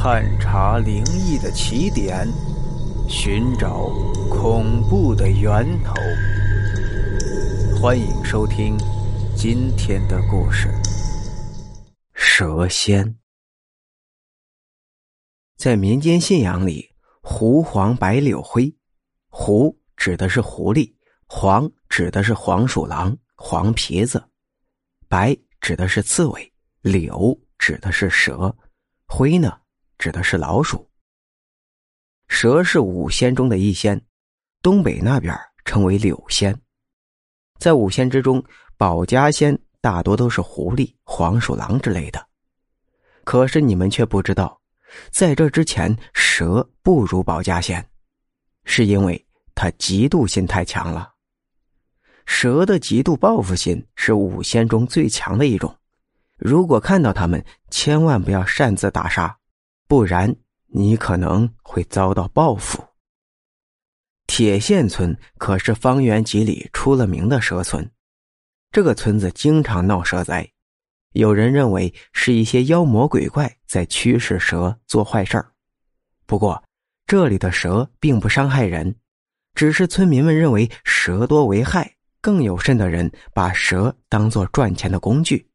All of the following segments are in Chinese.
探查灵异的起点，寻找恐怖的源头。欢迎收听今天的故事《蛇仙》。在民间信仰里，狐黄白柳灰，狐指的是狐狸，黄指的是黄鼠狼、黄皮子，白指的是刺猬，柳指的是蛇，灰呢？指的是老鼠。蛇是五仙中的一仙，东北那边称为柳仙。在五仙之中，保家仙大多都是狐狸、黄鼠狼之类的。可是你们却不知道，在这之前，蛇不如保家仙，是因为它嫉妒心太强了。蛇的嫉妒报复心是五仙中最强的一种。如果看到他们，千万不要擅自打杀。不然，你可能会遭到报复。铁线村可是方圆几里出了名的蛇村，这个村子经常闹蛇灾，有人认为是一些妖魔鬼怪在驱使蛇做坏事儿。不过，这里的蛇并不伤害人，只是村民们认为蛇多为害，更有甚的人把蛇当做赚钱的工具。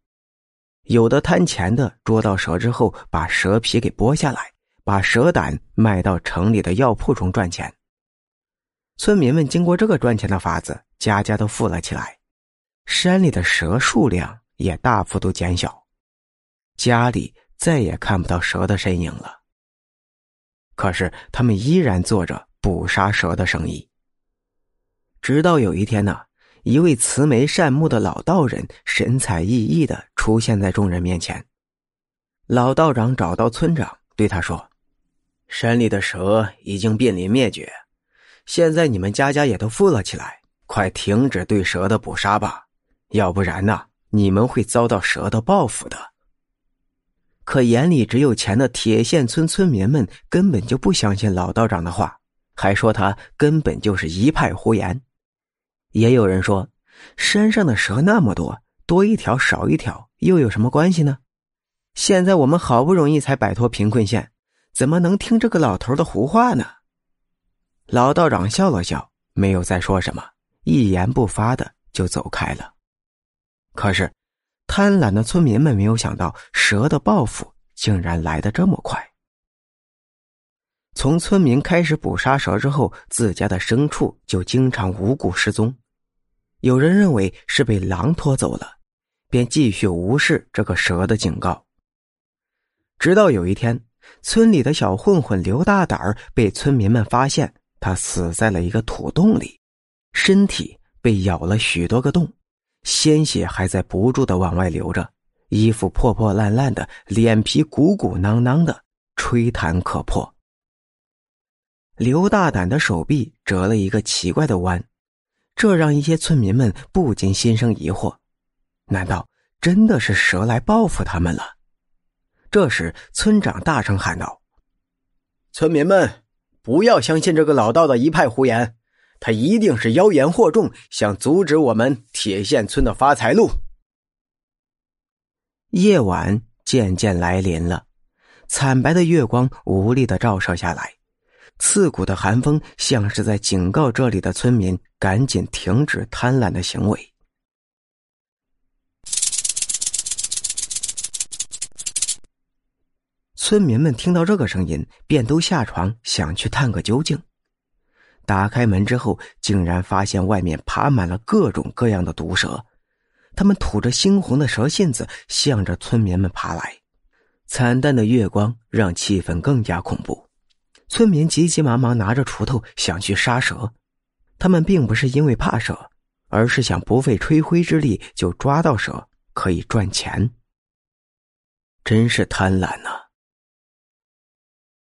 有的贪钱的捉到蛇之后，把蛇皮给剥下来，把蛇胆卖到城里的药铺中赚钱。村民们经过这个赚钱的法子，家家都富了起来，山里的蛇数量也大幅度减小，家里再也看不到蛇的身影了。可是他们依然做着捕杀蛇的生意。直到有一天呢。一位慈眉善目的老道人神采奕奕的出现在众人面前。老道长找到村长，对他说：“山里的蛇已经濒临灭绝，现在你们家家也都富了起来，快停止对蛇的捕杀吧，要不然呢，你们会遭到蛇的报复的。”可眼里只有钱的铁线村村民们根本就不相信老道长的话，还说他根本就是一派胡言。也有人说，山上的蛇那么多，多一条少一条又有什么关系呢？现在我们好不容易才摆脱贫困线，怎么能听这个老头的胡话呢？老道长笑了笑，没有再说什么，一言不发的就走开了。可是，贪婪的村民们没有想到，蛇的报复竟然来得这么快。从村民开始捕杀蛇之后，自家的牲畜就经常无故失踪。有人认为是被狼拖走了，便继续无视这个蛇的警告。直到有一天，村里的小混混刘大胆儿被村民们发现，他死在了一个土洞里，身体被咬了许多个洞，鲜血还在不住的往外流着，衣服破破烂烂的，脸皮鼓鼓囊囊的，吹弹可破。刘大胆的手臂折了一个奇怪的弯。这让一些村民们不禁心生疑惑：难道真的是蛇来报复他们了？这时，村长大声喊道：“村民们，不要相信这个老道的一派胡言，他一定是妖言惑众，想阻止我们铁线村的发财路。”夜晚渐渐来临了，惨白的月光无力的照射下来。刺骨的寒风像是在警告这里的村民赶紧停止贪婪的行为。村民们听到这个声音，便都下床想去探个究竟。打开门之后，竟然发现外面爬满了各种各样的毒蛇，它们吐着猩红的蛇信子，向着村民们爬来。惨淡的月光让气氛更加恐怖。村民急急忙忙拿着锄头想去杀蛇，他们并不是因为怕蛇，而是想不费吹灰之力就抓到蛇，可以赚钱。真是贪婪呐！